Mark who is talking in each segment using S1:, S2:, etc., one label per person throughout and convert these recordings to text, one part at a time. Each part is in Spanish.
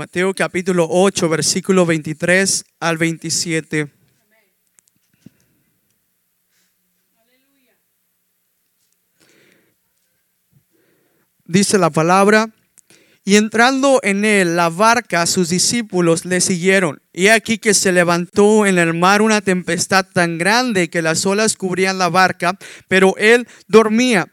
S1: Mateo capítulo 8, versículo 23 al 27. Dice la palabra, y entrando en él la barca, sus discípulos le siguieron. Y aquí que se levantó en el mar una tempestad tan grande que las olas cubrían la barca, pero él dormía.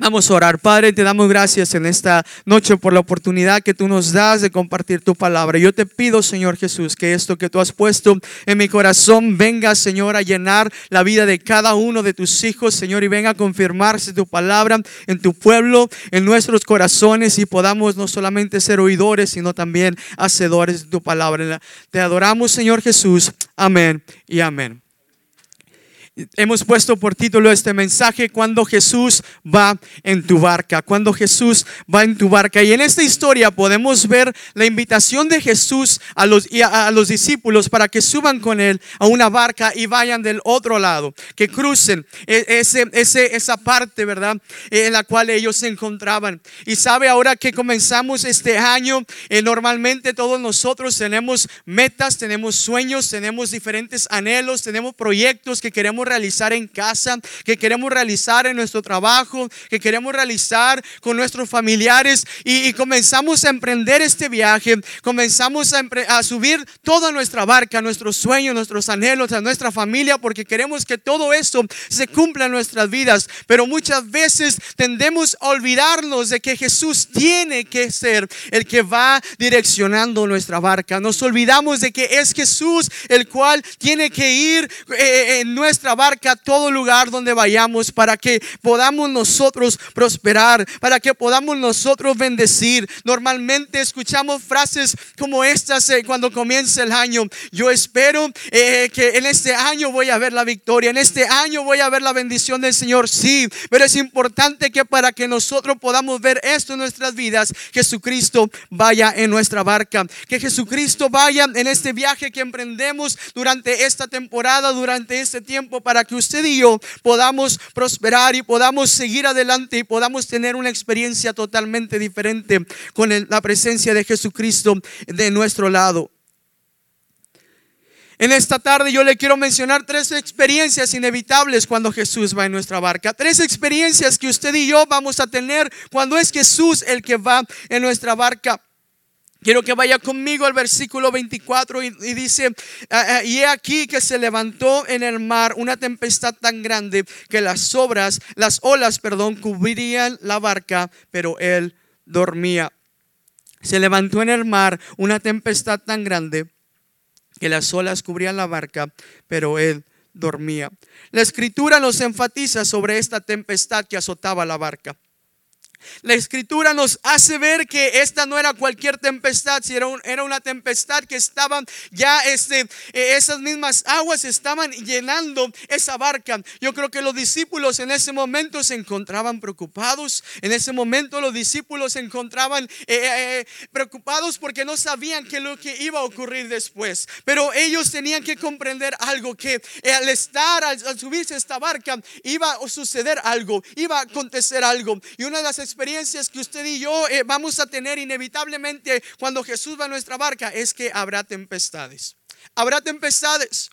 S1: Vamos a orar. Padre, te damos gracias en esta noche por la oportunidad que tú nos das de compartir tu palabra. Yo te pido, Señor Jesús, que esto que tú has puesto en mi corazón venga, Señor, a llenar la vida de cada uno de tus hijos, Señor, y venga a confirmarse tu palabra en tu pueblo, en nuestros corazones y podamos no solamente ser oidores, sino también hacedores de tu palabra. Te adoramos, Señor Jesús. Amén y amén. Hemos puesto por título este mensaje cuando Jesús va en tu barca, cuando Jesús va en tu barca. Y en esta historia podemos ver la invitación de Jesús a los, a, los discípulos para que suban con él a una barca y vayan del otro lado, que crucen e, ese, ese, esa parte, ¿verdad? En la cual ellos se encontraban. Y sabe ahora que comenzamos este año, eh, normalmente todos nosotros tenemos metas, tenemos sueños, tenemos diferentes anhelos, tenemos proyectos que queremos realizar en casa, que queremos realizar en nuestro trabajo, que queremos realizar con nuestros familiares y, comenzamos a emprender este viaje, comenzamos a, subir toda nuestra barca, nuestros sueños, nuestros anhelos, a nuestra familia, porque queremos que todo esto se cumpla en nuestras vidas. Pero muchas veces tendemos a olvidarnos de que Jesús tiene que ser el que va direccionando nuestra barca. Nos olvidamos de que es Jesús el cual tiene que ir eh, en nuestra barca a todo lugar donde vayamos para que podamos nosotros prosperar, para que podamos nosotros bendecir. Normalmente escuchamos frases como estas eh, cuando comienza el año. Yo espero eh, que en este año voy a ver la victoria, en este año voy a ver la bendición del Señor. Sí, pero es importante que para que nosotros podamos ver esto en nuestras vidas, Jesucristo vaya en nuestra barca, que Jesucristo vaya en este viaje que emprendemos durante esta temporada, durante este tiempo para que usted y yo podamos prosperar y podamos seguir adelante y podamos tener una experiencia totalmente diferente con la presencia de Jesucristo de nuestro lado. En esta tarde yo le quiero mencionar tres experiencias inevitables cuando Jesús va en nuestra barca. Tres experiencias que usted y yo vamos a tener cuando es Jesús el que va en nuestra barca. Quiero que vaya conmigo al versículo 24 y, dice, ah, ah, y he aquí que se levantó en el mar una tempestad tan grande que las obras, las olas, perdón, cubrirían la barca, pero él dormía. Se levantó en el mar una tempestad tan grande que las olas cubrían la barca, pero él dormía. La escritura nos enfatiza sobre esta tempestad que azotaba la barca. La escritura nos hace ver que esta no era cualquier tempestad, si era, una tempestad que estaban ya este, eh, esas mismas aguas estaban llenando esa barca. Yo creo que los discípulos en ese momento se encontraban preocupados. En ese momento los discípulos se encontraban eh, eh, preocupados porque no sabían qué lo que iba a ocurrir después. Pero ellos tenían que comprender algo que al estar, al, al subirse esta barca, iba a suceder algo, iba a acontecer algo. Y una de las experiencias que usted y yo eh, vamos a tener inevitablemente cuando Jesús va a nuestra barca es que habrá tempestades. Habrá tempestades.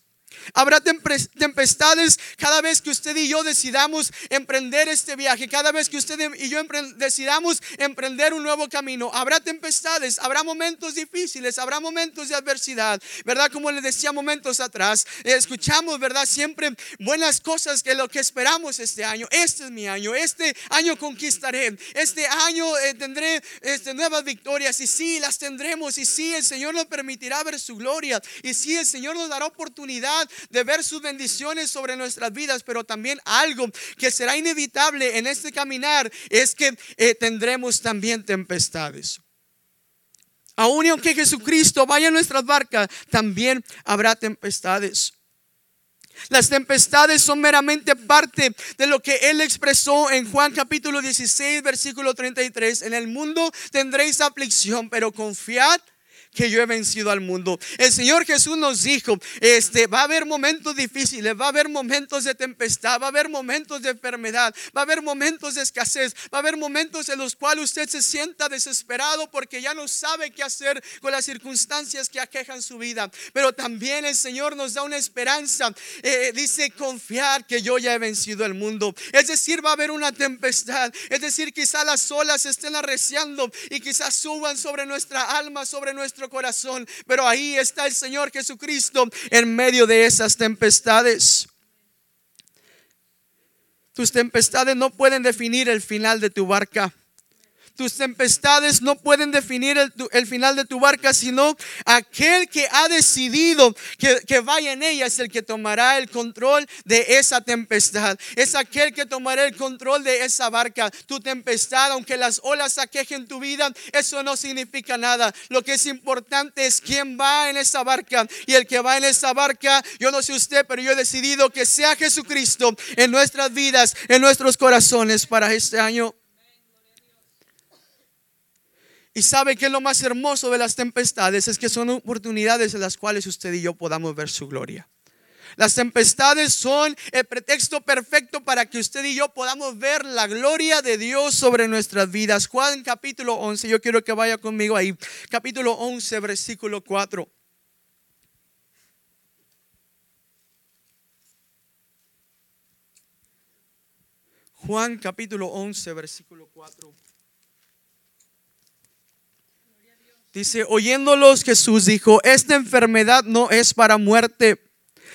S1: Habrá tempestades cada vez que usted y yo decidamos emprender este viaje, cada vez que usted y yo decidamos emprender un nuevo camino. Habrá tempestades, habrá momentos difíciles, habrá momentos de adversidad, ¿verdad? Como le decía momentos atrás, escuchamos, ¿verdad? Siempre buenas cosas que lo que esperamos este año. Este es mi año, este año conquistaré, este año eh, tendré este, nuevas victorias y sí, las tendremos y sí, el Señor nos permitirá ver su gloria y sí, el Señor nos dará oportunidad de ver sus bendiciones sobre nuestras vidas, pero también algo que será inevitable en este caminar es que eh, tendremos también tempestades. Aún aunque Jesucristo vaya en nuestras barcas, también habrá tempestades. Las tempestades son meramente parte de lo que Él expresó en Juan capítulo 16, versículo 33. En el mundo tendréis aflicción, pero confiad que yo he vencido al mundo. El Señor Jesús nos dijo, este, va a haber momentos difíciles, va a haber momentos de tempestad, va a haber momentos de enfermedad, va a haber momentos de escasez, va a haber momentos en los cuales usted se sienta desesperado porque ya no sabe qué hacer con las circunstancias que aquejan su vida. Pero también el Señor nos da una esperanza. Eh, dice, confiar que yo ya he vencido el mundo. Es decir, va a haber una tempestad. Es decir, quizá las olas estén arreciando y quizás suban sobre nuestra alma, sobre nuestro corazón. Pero ahí está el Señor Jesucristo en medio de esas tempestades. Tus tempestades no pueden definir el final de tu barca. Tus tempestades no pueden definir el, final de tu barca, sino aquel que ha decidido que, que, vaya en ella es el que tomará el control de esa tempestad. Es aquel que tomará el control de esa barca. Tu tempestad, aunque las olas aquejen tu vida, eso no significa nada. Lo que es importante es quién va en esa barca. Y el que va en esa barca, yo no sé usted, pero yo he decidido que sea Jesucristo en nuestras vidas, en nuestros corazones para este año. Y sabe que lo más hermoso de las tempestades es que son oportunidades en las cuales usted y yo podamos ver su gloria. Las tempestades son el pretexto perfecto para que usted y yo podamos ver la gloria de Dios sobre nuestras vidas. Juan capítulo 11, yo quiero que vaya conmigo ahí. Capítulo 11, versículo 4. Juan capítulo 11, versículo 4. Dice, oyéndolos Jesús dijo, esta enfermedad no es para muerte,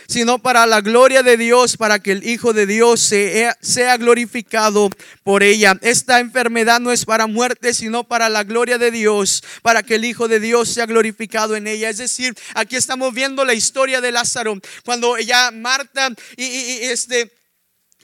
S1: sino para la gloria de Dios, para que el Hijo de Dios sea, sea, glorificado por ella. Esta enfermedad no es para muerte, sino para la gloria de Dios, para que el Hijo de Dios sea glorificado en ella. Es decir, aquí estamos viendo la historia de Lázaro, cuando ella, Marta y este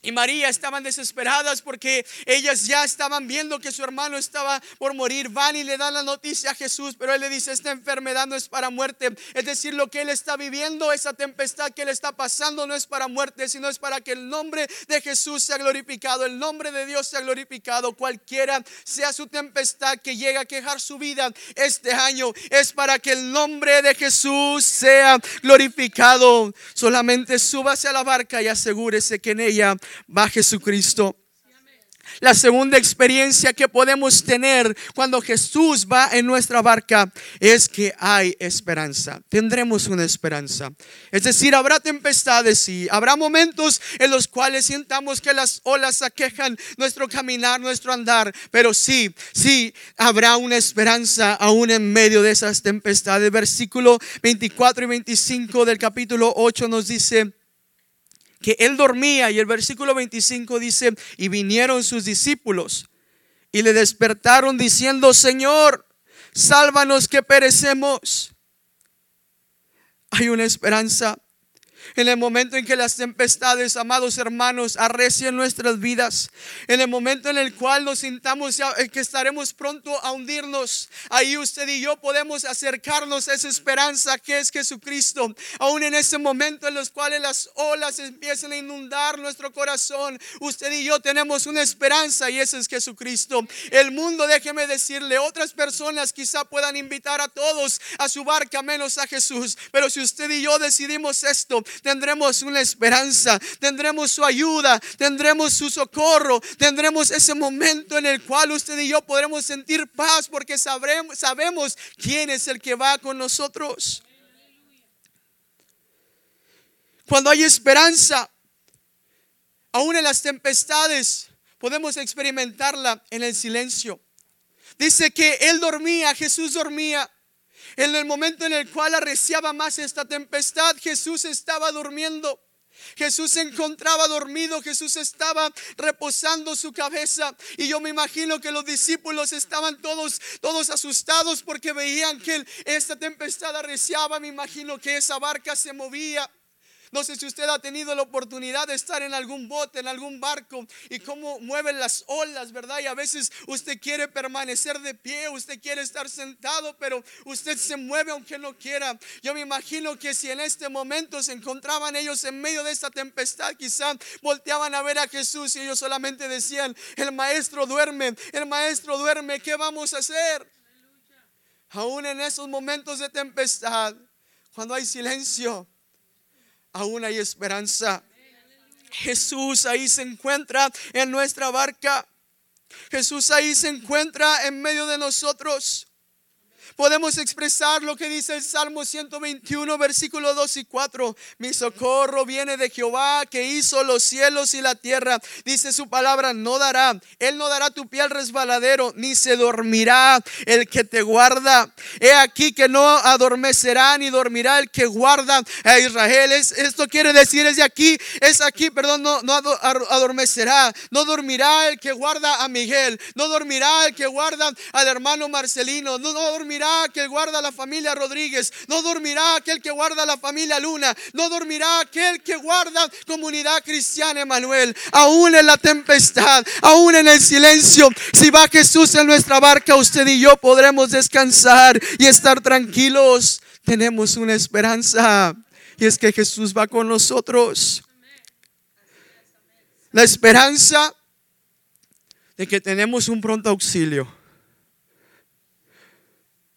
S1: y María estaban desesperadas porque ellas ya estaban viendo que su hermano estaba por morir. Van y le dan la noticia a Jesús, pero él le dice, esta enfermedad no es para muerte. Es decir, lo que él está viviendo, esa tempestad que él está pasando no es para muerte, sino es para que el nombre de Jesús sea glorificado, el nombre de Dios sea glorificado. Cualquiera sea su tempestad que llega a quejar su vida este año, es para que el nombre de Jesús sea glorificado. Solamente súbase a la barca y asegúrese que en ella va Jesucristo. La segunda experiencia que podemos tener cuando Jesús va en nuestra barca es que hay esperanza. Tendremos una esperanza. Es decir, habrá tempestades y habrá momentos en los cuales sientamos que las olas aquejan nuestro caminar, nuestro andar. Pero sí, sí, habrá una esperanza aún en medio de esas tempestades. Versículo 24 y 25 del capítulo 8 nos dice que él dormía y el versículo 25 dice, y vinieron sus discípulos y le despertaron diciendo, Señor, sálvanos que perecemos. Hay una esperanza en el momento en que las tempestades, amados hermanos, arrecien nuestras vidas, en el momento en el cual nos sintamos eh, que estaremos pronto a hundirnos, ahí usted y yo podemos acercarnos a esa esperanza que es Jesucristo. Aún en ese momento en los cuales las olas empiezan a inundar nuestro corazón, usted y yo tenemos una esperanza y ese es Jesucristo. El mundo, déjeme decirle, otras personas quizá puedan invitar a todos a su barca menos a Jesús, pero si usted y yo decidimos esto, tendremos una esperanza, tendremos su ayuda, tendremos su socorro, tendremos ese momento en el cual usted y yo podremos sentir paz porque sabremos, sabemos quién es el que va con nosotros. Cuando hay esperanza, aún en las tempestades, podemos experimentarla en el silencio. Dice que él dormía, Jesús dormía. En el momento en el cual arreciaba más esta tempestad, Jesús estaba durmiendo. Jesús se encontraba dormido, Jesús estaba reposando su cabeza y yo me imagino que los discípulos estaban todos todos asustados porque veían que esta tempestad arreciaba, me imagino que esa barca se movía. No sé si usted ha tenido la oportunidad de estar en algún bote, en algún barco y cómo mueven las olas, ¿verdad? Y a veces usted quiere permanecer de pie, usted quiere estar sentado, pero usted se mueve aunque no quiera. Yo me imagino que si en este momento se encontraban ellos en medio de esta tempestad, quizá volteaban a ver a Jesús y ellos solamente decían, el maestro duerme, el maestro duerme, ¿qué vamos a hacer? Aún en esos momentos de tempestad, cuando hay silencio, aún hay esperanza. Jesús ahí se encuentra en nuestra barca. Jesús ahí se encuentra en medio de nosotros podemos expresar lo que dice el Salmo 121, versículo 2 y 4. Mi socorro viene de Jehová que hizo los cielos y la tierra. Dice su palabra, no dará. Él no dará tu pie al resbaladero, ni se dormirá el que te guarda. He aquí que no adormecerá ni dormirá el que guarda a Israel. esto quiere decir, es de aquí, es aquí, perdón, no, no adormecerá. No dormirá el que guarda a Miguel. No dormirá el que guarda al hermano Marcelino. No, no dormirá aquel que guarda la familia Rodríguez, no dormirá aquel que guarda la familia Luna, no dormirá aquel que guarda comunidad cristiana Emanuel, aún en la tempestad, aún en el silencio. Si va Jesús en nuestra barca, usted y yo podremos descansar y estar tranquilos. Tenemos una esperanza y es que Jesús va con nosotros. La esperanza de que tenemos un pronto auxilio.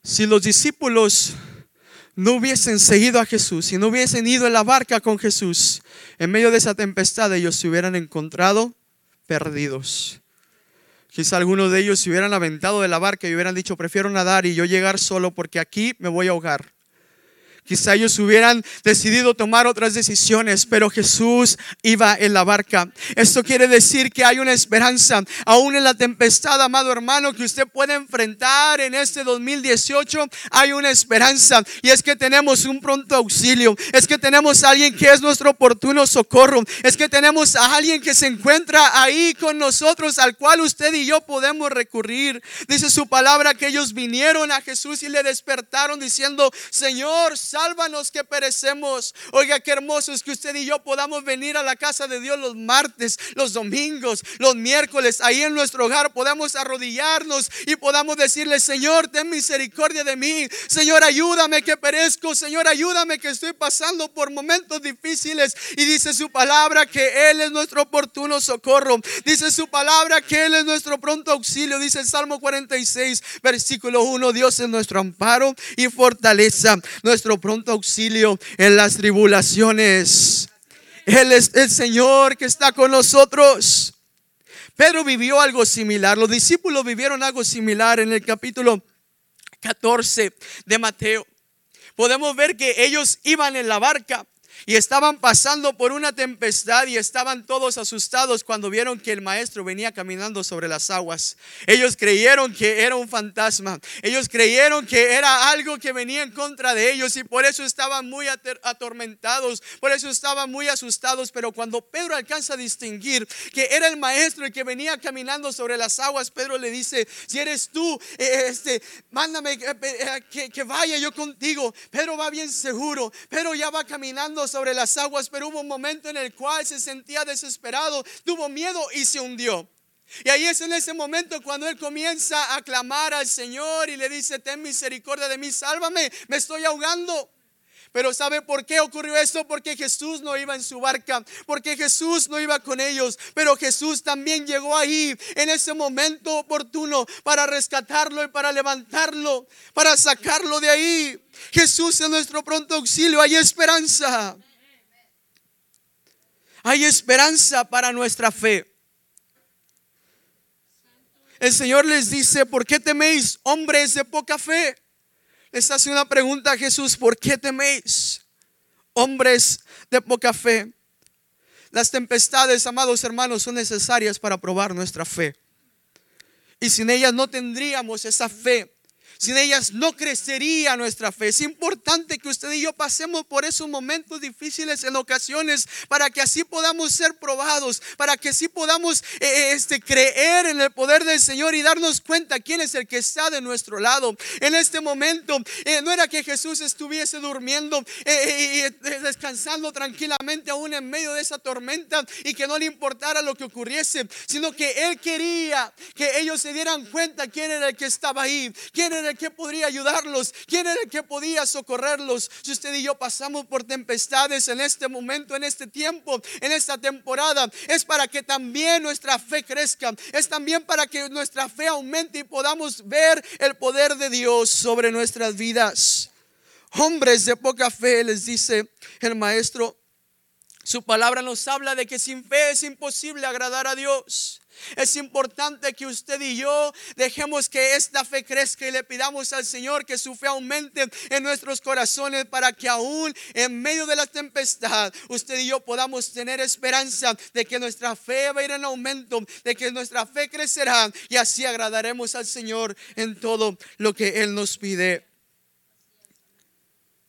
S1: Si los discípulos no hubiesen seguido a Jesús, y no hubiesen ido en la barca con Jesús, en medio de esa tempestad ellos se hubieran encontrado perdidos. Quizá algunos de ellos se hubieran aventado de la barca y hubieran dicho, prefiero nadar y yo llegar solo porque aquí me voy a ahogar. Quizá ellos hubieran decidido tomar otras decisiones, pero Jesús iba en la barca. Esto quiere decir que hay una esperanza, aún en la tempestad, amado hermano, que usted puede enfrentar en este 2018. Hay una esperanza y es que tenemos un pronto auxilio. Es que tenemos a alguien que es nuestro oportuno socorro. Es que tenemos a alguien que se encuentra ahí con nosotros, al cual usted y yo podemos recurrir. Dice su palabra que ellos vinieron a Jesús y le despertaron diciendo, Señor, sálvanos que perecemos. Oiga, qué hermoso es que usted y yo podamos venir a la casa de Dios los martes, los domingos, los miércoles, ahí en nuestro hogar podamos arrodillarnos y podamos decirle, Señor, ten misericordia de mí. Señor, ayúdame que perezco. Señor, ayúdame que estoy pasando por momentos difíciles. Y dice su palabra que Él es nuestro oportuno socorro. Dice su palabra que Él es nuestro pronto auxilio. Dice el Salmo 46, versículo 1, Dios es nuestro amparo y fortaleza, nuestro pronto auxilio en las tribulaciones. Él es el Señor que está con nosotros. Pedro vivió algo similar. Los discípulos vivieron algo similar en el capítulo 14 de Mateo. Podemos ver que ellos iban en la barca y estaban pasando por una tempestad y estaban todos asustados cuando vieron que el maestro venía caminando sobre las aguas. Ellos creyeron que era un fantasma. Ellos creyeron que era algo que venía en contra de ellos y por eso estaban muy atormentados, por eso estaban muy asustados. Pero cuando Pedro alcanza a distinguir que era el maestro el que venía caminando sobre las aguas, Pedro le dice, si eres tú, eh, este, mándame eh, eh, que, que vaya yo contigo. Pedro va bien seguro, Pedro ya va caminando sobre las aguas, pero hubo un momento en el cual se sentía desesperado, tuvo miedo y se hundió. Y ahí es en ese momento cuando él comienza a clamar al Señor y le dice, ten misericordia de mí, sálvame, me estoy ahogando. Pero ¿sabe por qué ocurrió esto? Porque Jesús no iba en su barca, porque Jesús no iba con ellos, pero Jesús también llegó ahí en ese momento oportuno para rescatarlo y para levantarlo, para sacarlo de ahí. Jesús es nuestro pronto auxilio, hay esperanza. Hay esperanza para nuestra fe. El Señor les dice, ¿por qué teméis hombres de poca fe? Les hace una pregunta a Jesús, ¿por qué teméis, hombres de poca fe? Las tempestades, amados hermanos, son necesarias para probar nuestra fe. Y sin ellas no tendríamos esa fe Sin ellas no crecería nuestra fe. Es importante que usted y yo pasemos por esos momentos difíciles en ocasiones para que así podamos ser probados, para que así podamos eh, eh, este, creer en el poder del Señor y darnos cuenta quién es el que está de nuestro lado. En este momento eh, no era que Jesús estuviese durmiendo y descansando tranquilamente aún en medio de esa tormenta y que no le importara lo que ocurriese, sino que Él quería que ellos se dieran cuenta quién era el que estaba ahí, quién era que podría ayudarlos, quién era el que podía socorrerlos. Si usted y yo pasamos por tempestades en este momento, en este tiempo, en esta temporada, es para que también nuestra fe crezca, es también para que nuestra fe aumente y podamos ver el poder de Dios sobre nuestras vidas. Hombres de poca fe, les dice el maestro, su palabra nos habla de que sin fe es imposible agradar a Dios. Es importante que usted y yo dejemos que esta fe crezca y le pidamos al Señor que su fe aumente en nuestros corazones para que aún en medio de la tempestad usted y yo podamos tener esperanza de que nuestra fe va a ir en aumento, de que nuestra fe crecerá y así agradaremos al Señor en todo lo que Él nos pide.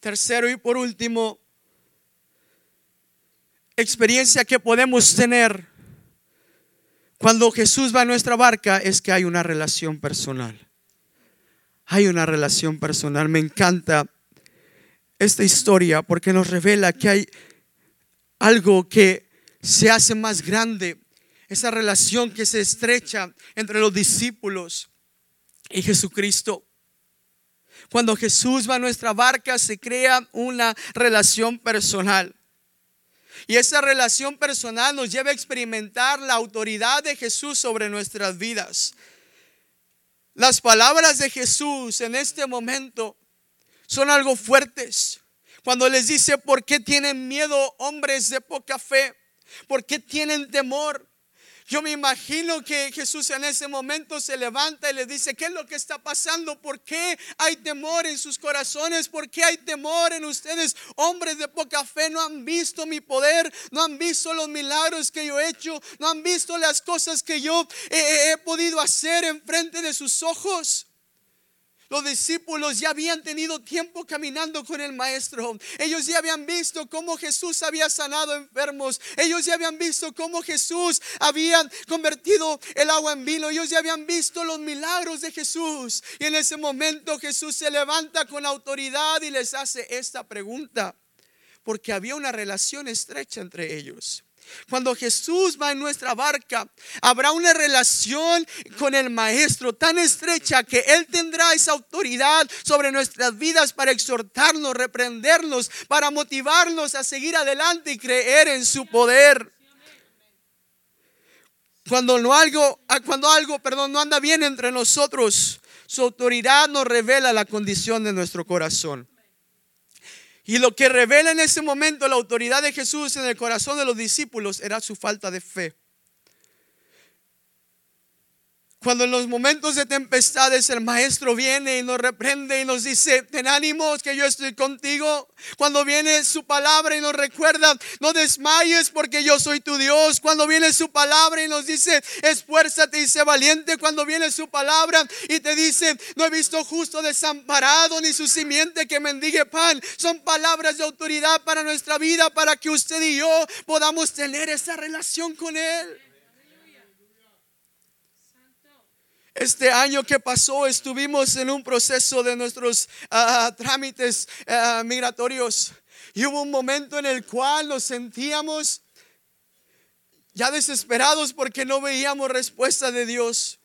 S1: Tercero y por último, experiencia que podemos tener cuando Jesús va a nuestra barca es que hay una relación personal. Hay una relación personal. Me encanta esta historia porque nos revela que hay algo que se hace más grande. Esa relación que se estrecha entre los discípulos y Jesucristo. Cuando Jesús va a nuestra barca se crea una relación personal. Y esa relación personal nos lleva a experimentar la autoridad de Jesús sobre nuestras vidas. Las palabras de Jesús en este momento son algo fuertes. Cuando les dice, ¿por qué tienen miedo hombres de poca fe? ¿Por qué tienen temor? Yo me imagino que Jesús en ese momento se levanta y le dice, ¿qué es lo que está pasando? ¿Por qué hay temor en sus corazones? ¿Por qué hay temor en ustedes? Hombres de poca fe no han visto mi poder, no han visto los milagros que yo he hecho, no han visto las cosas que yo he, he podido hacer en frente de sus ojos. Los discípulos ya habían tenido tiempo caminando con el maestro. Ellos ya habían visto cómo Jesús había sanado enfermos. Ellos ya habían visto cómo Jesús había convertido el agua en vino. Ellos ya habían visto los milagros de Jesús. Y en ese momento Jesús se levanta con autoridad y les hace esta pregunta. Porque había una relación estrecha entre ellos. Cuando Jesús va en nuestra barca, habrá una relación con el Maestro tan estrecha que Él tendrá esa autoridad sobre nuestras vidas para exhortarnos, reprendernos, para motivarnos a seguir adelante y creer en su poder. Cuando no algo, ah, cuando algo, perdón, no anda bien entre nosotros, su autoridad nos revela la condición de nuestro corazón. Y lo que revela en ese momento la autoridad de Jesús en el corazón de los discípulos era su falta de fe. Cuando en los momentos de tempestades el maestro viene y nos reprende y nos dice, ten ánimos que yo estoy contigo. Cuando viene su palabra y nos recuerda, no desmayes porque yo soy tu Dios. Cuando viene su palabra y nos dice, esfuérzate y sé valiente. Cuando viene su palabra y te dice, no he visto justo desamparado ni su simiente que mendigue pan. Son palabras de autoridad para nuestra vida, para que usted y yo podamos tener esa relación con Él. Este año que pasó estuvimos en un proceso de nuestros ah, trámites ah, migratorios y hubo un momento en el cual nos sentíamos ya desesperados porque no veíamos respuesta de Dios.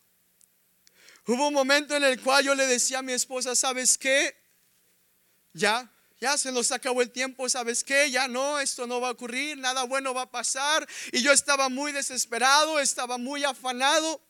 S1: Hubo un momento en el cual yo le decía a mi esposa, ¿sabes qué? Ya, ya se nos acabó el tiempo, ¿sabes qué? Ya no, esto no va a ocurrir, nada bueno va a pasar. Y yo estaba muy desesperado, estaba muy afanado.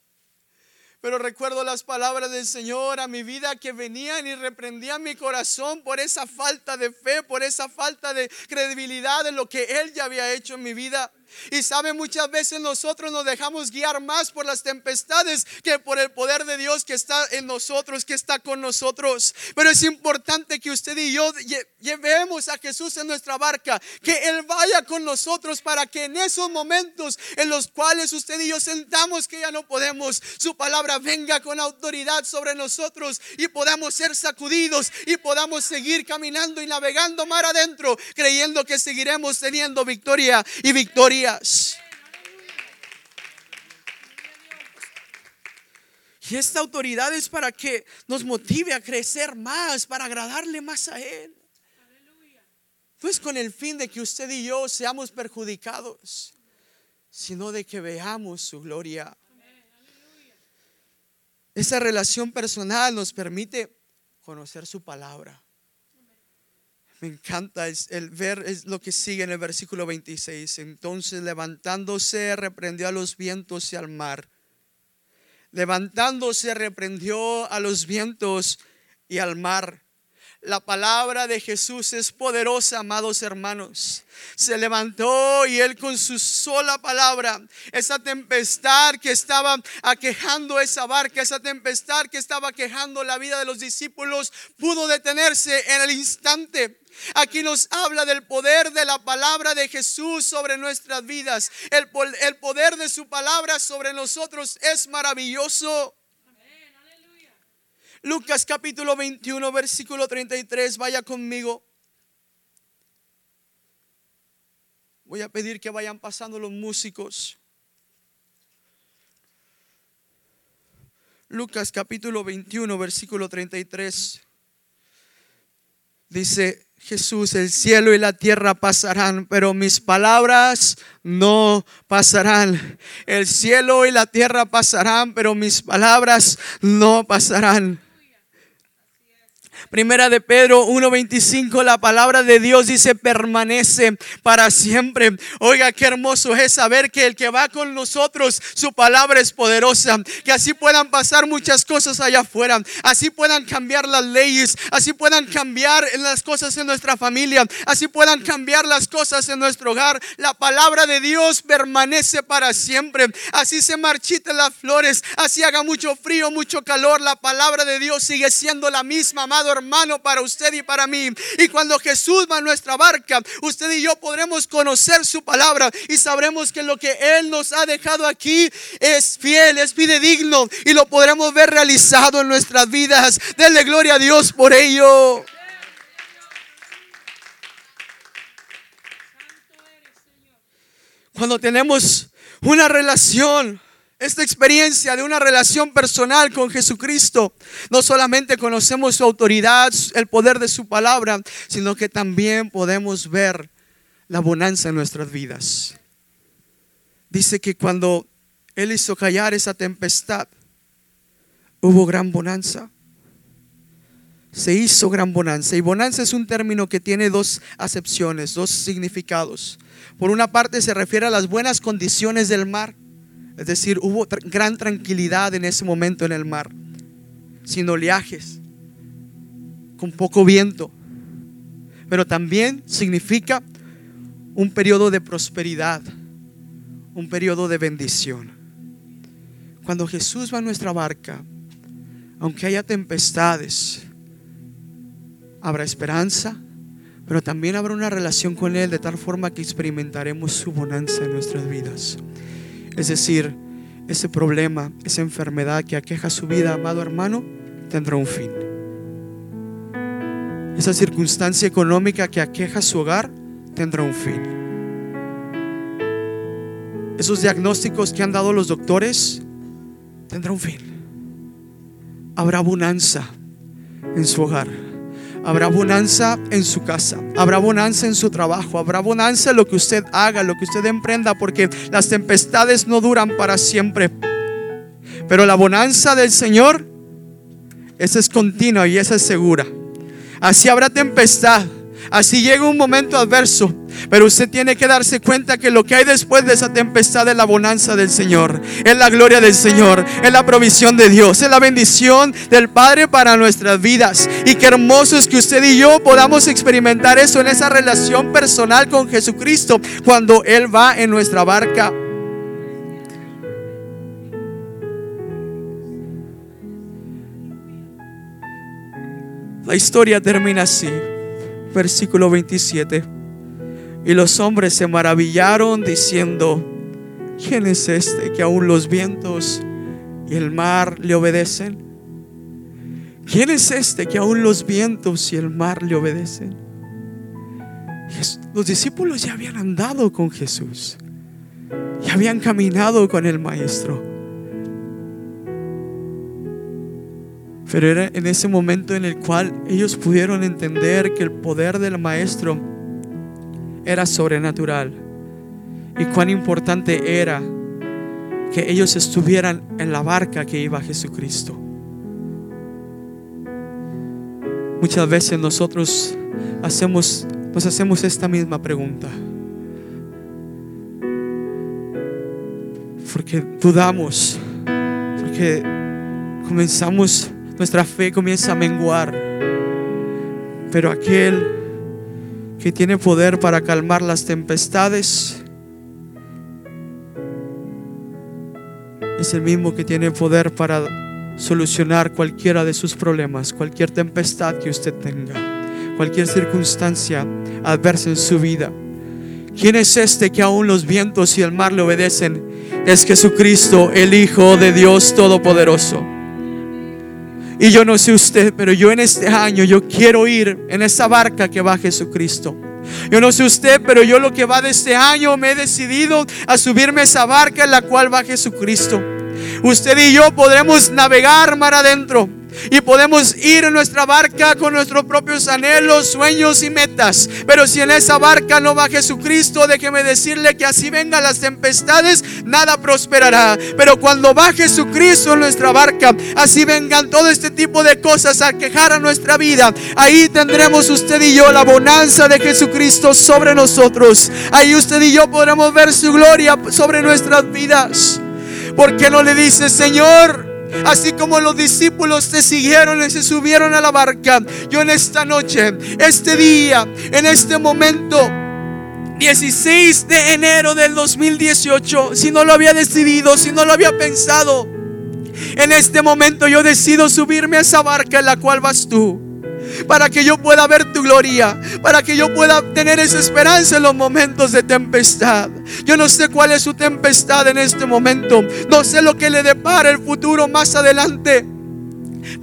S1: Pero recuerdo las palabras del Señor a mi vida que venían y reprendían mi corazón por esa falta de fe, por esa falta de credibilidad en lo que Él ya había hecho en mi vida. Y sabe, muchas veces nosotros nos dejamos guiar más por las tempestades que por el poder de Dios que está en nosotros, que está con nosotros. Pero es importante que usted y yo llevemos a Jesús en nuestra barca, que Él vaya con nosotros para que en esos momentos en los cuales usted y yo sentamos que ya no podemos, su palabra venga con autoridad sobre nosotros y podamos ser sacudidos y podamos seguir caminando y navegando mar adentro, creyendo que seguiremos teniendo victoria y Y esta autoridad es para que nos motive a crecer más, para agradarle más a Él. No es con el fin de que usted y yo seamos perjudicados, sino de que veamos su gloria. Esa relación personal nos permite conocer su palabra. Me encanta el ver es lo que sigue en el versículo 26. Entonces levantándose reprendió a los vientos y al mar Levantándose reprendió a los vientos y al mar. La palabra de Jesús es poderosa, amados hermanos. Se levantó y él con su sola palabra, esa tempestad que estaba aquejando esa barca, esa tempestad que estaba aquejando la vida de los discípulos, pudo detenerse en el instante. Aquí nos habla del poder de la palabra de Jesús sobre nuestras vidas. El, poder de su palabra sobre nosotros es maravilloso. Lucas capítulo 21, versículo 33, vaya conmigo. Voy a pedir que vayan pasando los músicos. Lucas capítulo 21, versículo 33. Dice, Jesús, el cielo y la tierra pasarán, pero mis palabras no pasarán. El cielo y la tierra pasarán, pero mis palabras no pasarán. Primera de Pedro 1:25, la palabra de Dios dice permanece para siempre. Oiga, qué hermoso es saber que el que va con nosotros, su palabra es poderosa. Que así puedan pasar muchas cosas allá afuera. Así puedan cambiar las leyes. Así puedan cambiar las cosas en nuestra familia. Así puedan cambiar las cosas en nuestro hogar. La palabra de Dios permanece para siempre. Así se marchiten las flores. Así haga mucho frío, mucho calor. La palabra de Dios sigue siendo la misma, amado hermano, para usted y para mí. Y cuando Jesús va a nuestra barca, usted y yo podremos conocer su palabra y sabremos que lo que Él nos ha dejado aquí es fiel, es fidedigno y lo podremos ver realizado en nuestras vidas. Denle gloria a Dios por ello. Cuando tenemos una relación esta experiencia de una relación personal con Jesucristo, no solamente conocemos su autoridad, el poder de su palabra, sino que también podemos ver la bonanza en nuestras vidas. Dice que cuando Él hizo callar esa tempestad, hubo gran bonanza. Se hizo gran bonanza. Y bonanza es un término que tiene dos acepciones, dos significados. Por una parte se refiere a las buenas condiciones del mar es decir, hubo gran tranquilidad en ese momento en el mar, sin oleajes, con poco viento. Pero también significa un periodo de prosperidad, un periodo de bendición. Cuando Jesús va a nuestra barca, aunque haya tempestades, habrá esperanza, pero también habrá una relación con Él de tal forma que experimentaremos su bonanza en nuestras vidas. Es decir, ese problema, esa enfermedad que aqueja su vida, amado hermano, tendrá un fin. Esa circunstancia económica que aqueja su hogar tendrá un fin. Esos diagnósticos que han dado los doctores tendrá un fin. Habrá bonanza en su hogar. Habrá bonanza en su casa, habrá bonanza en su trabajo, habrá bonanza en lo que usted haga, lo que usted emprenda, porque las tempestades no duran para siempre. Pero la bonanza del Señor, esa es continua y esa es segura. Así habrá tempestad, así llega un momento adverso, pero usted tiene que darse cuenta que lo que hay después de esa tempestad es la bonanza del Señor, es la gloria del Señor, es la provisión de Dios, es la bendición del Padre para nuestras vidas. Y qué hermoso es que usted y yo podamos experimentar eso en esa relación personal con Jesucristo cuando Él va en nuestra barca. La historia termina así, versículo 27. Y los hombres se maravillaron diciendo, ¿quién es este que aún los vientos y el mar le obedecen? ¿Quién es este que aún los vientos y el mar le obedecen? Los discípulos ya habían andado con Jesús, ya habían caminado con el Maestro. Pero era en ese momento en el cual ellos pudieron entender que el poder del Maestro era sobrenatural y cuán importante era que ellos estuvieran en la barca que iba Jesucristo. Muchas veces nosotros hacemos, nos hacemos esta misma pregunta. Porque dudamos, porque comenzamos, nuestra fe comienza a menguar. Pero aquel que tiene poder para calmar las tempestades es el mismo que tiene poder para solucionar cualquiera de sus problemas, cualquier tempestad que usted tenga, cualquier circunstancia adversa en su vida. ¿Quién es este que aún los vientos y el mar le obedecen? Es Jesucristo, el Hijo de Dios Todopoderoso. Y yo no sé usted, pero yo en este año yo quiero ir en esa barca que va Jesucristo. Yo no sé usted, pero yo lo que va de este año me he decidido a subirme a esa barca en la cual va Jesucristo. Usted y yo podremos navegar mar adentro. Y podemos ir en nuestra barca con nuestros propios anhelos, sueños y metas. Pero si en esa barca no va Jesucristo, déjeme decirle que así vengan las tempestades, nada prosperará. Pero cuando va Jesucristo en nuestra barca, así vengan todo este tipo de cosas a quejar a nuestra vida. Ahí tendremos usted y yo la bonanza de Jesucristo sobre nosotros. Ahí usted y yo podremos ver su gloria sobre nuestras vidas. ¿Por qué no le dice, Señor? Así como los discípulos te siguieron y se subieron a la barca. Yo en esta noche, este día, en este momento, 16 de enero del 2018, si no lo había decidido, si no lo había pensado, en este momento yo decido subirme a esa barca en la cual vas tú para que yo pueda ver tu gloria, para que yo pueda tener esa esperanza en los momentos de tempestad. Yo no sé cuál es su tempestad en este momento, no sé lo que le depara el futuro más adelante.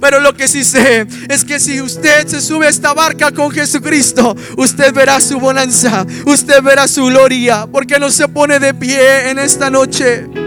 S1: Pero lo que sí sé es que si usted se sube a esta barca con Jesucristo, usted verá su bonanza, usted verá su gloria, porque no se pone de pie en esta noche.